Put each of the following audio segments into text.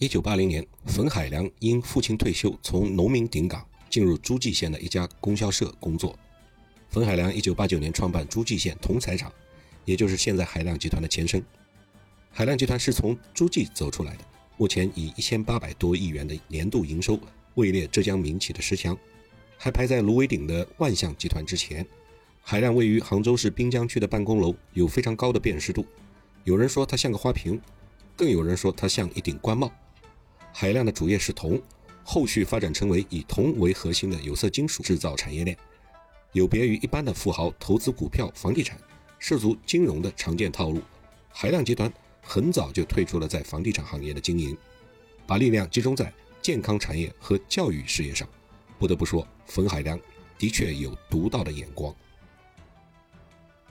一九八零年，冯海良因父亲退休，从农民顶岗进入诸暨县的一家供销社工作。冯海良一九八九年创办诸暨县铜材厂，也就是现在海亮集团的前身。海亮集团是从诸暨走出来的，目前以一千八百多亿元的年度营收位列浙江民企的十强，还排在芦苇顶的万象集团之前。海亮位于杭州市滨江区的办公楼有非常高的辨识度，有人说它像个花瓶，更有人说它像一顶官帽。海量的主业是铜，后续发展成为以铜为核心的有色金属制造产业链，有别于一般的富豪投资股票、房地产，涉足金融的常见套路。海量集团很早就退出了在房地产行业的经营，把力量集中在健康产业和教育事业上。不得不说，冯海良的确有独到的眼光。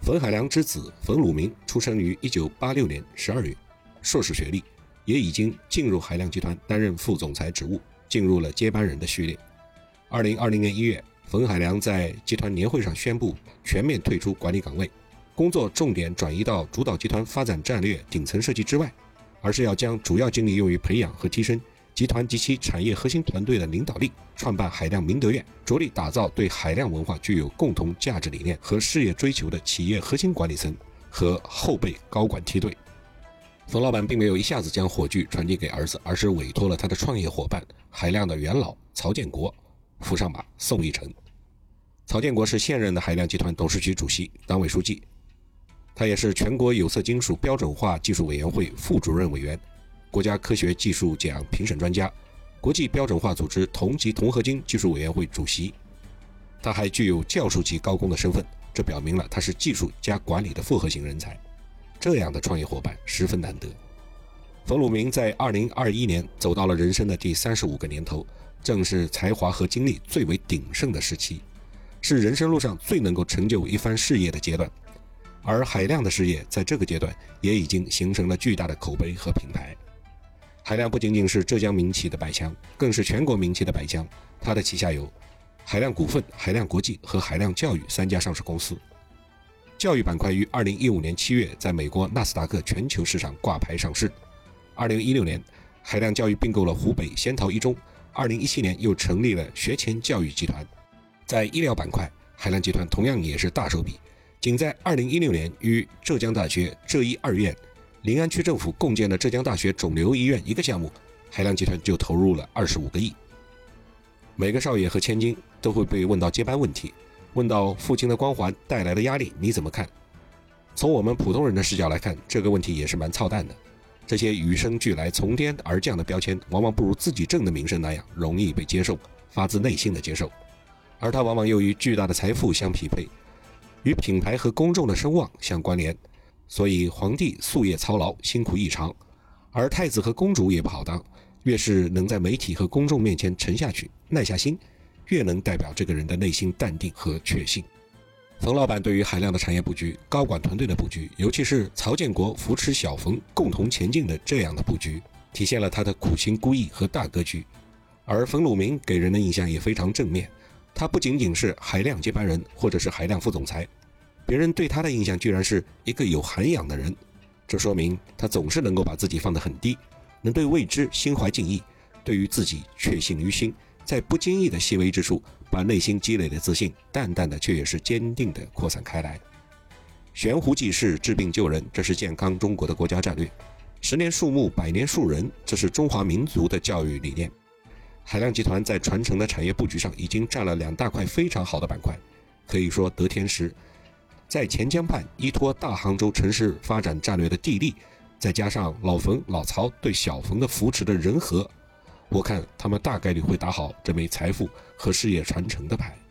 冯海良之子冯鲁明出生于1986年12月，硕士学历。也已经进入海量集团担任副总裁职务，进入了接班人的序列。二零二零年一月，冯海良在集团年会上宣布全面退出管理岗位，工作重点转移到主导集团发展战略顶层设计之外，而是要将主要精力用于培养和提升集团及其产业核心团队的领导力，创办海量明德院，着力打造对海量文化具有共同价值理念和事业追求的企业核心管理层和后备高管梯队。冯老板并没有一下子将火炬传递给儿子，而是委托了他的创业伙伴海量的元老曹建国扶上马送一程。曹建国是现任的海量集团董事局主席、党委书记，他也是全国有色金属标准化技术委员会副主任委员、国家科学技术奖评审专家、国际标准化组织铜及铜合金技术委员会主席。他还具有教授级高工的身份，这表明了他是技术加管理的复合型人才。这样的创业伙伴十分难得。冯鲁明在二零二一年走到了人生的第三十五个年头，正是才华和精力最为鼎盛的时期，是人生路上最能够成就一番事业的阶段。而海量的事业在这个阶段也已经形成了巨大的口碑和品牌。海量不仅仅是浙江民企的百强，更是全国民企的百强。它的旗下有海量股份、海量国际和海量教育三家上市公司。教育板块于二零一五年七月在美国纳斯达克全球市场挂牌上市。二零一六年，海量教育并购了湖北仙桃一中。二零一七年又成立了学前教育集团。在医疗板块，海量集团同样也是大手笔，仅在二零一六年与浙江大学浙医二院、临安区政府共建的浙江大学肿瘤医院一个项目，海量集团就投入了二十五个亿。每个少爷和千金都会被问到接班问题。问到父亲的光环带来的压力，你怎么看？从我们普通人的视角来看，这个问题也是蛮操蛋的。这些与生俱来、从天而降的标签，往往不如自己挣的名声那样容易被接受，发自内心的接受。而它往往又与巨大的财富相匹配，与品牌和公众的声望相关联。所以皇帝夙夜操劳，辛苦异常；而太子和公主也不好当，越是能在媒体和公众面前沉下去、耐下心。越能代表这个人的内心淡定和确信。冯老板对于海量的产业布局、高管团队的布局，尤其是曹建国扶持小冯共同前进的这样的布局，体现了他的苦心孤诣和大格局。而冯鲁明给人的印象也非常正面，他不仅仅是海量接班人，或者是海量副总裁，别人对他的印象居然是一个有涵养的人。这说明他总是能够把自己放得很低，能对未知心怀敬意，对于自己确信于心。在不经意的细微之处，把内心积累的自信，淡淡的却也是坚定的扩散开来。悬壶济世，治病救人，这是健康中国的国家战略。十年树木，百年树人，这是中华民族的教育理念。海量集团在传承的产业布局上，已经占了两大块非常好的板块，可以说得天时。在钱江畔依托大杭州城市发展战略的地利，再加上老冯、老曹对小冯的扶持的人和。我看他们大概率会打好这枚财富和事业传承的牌。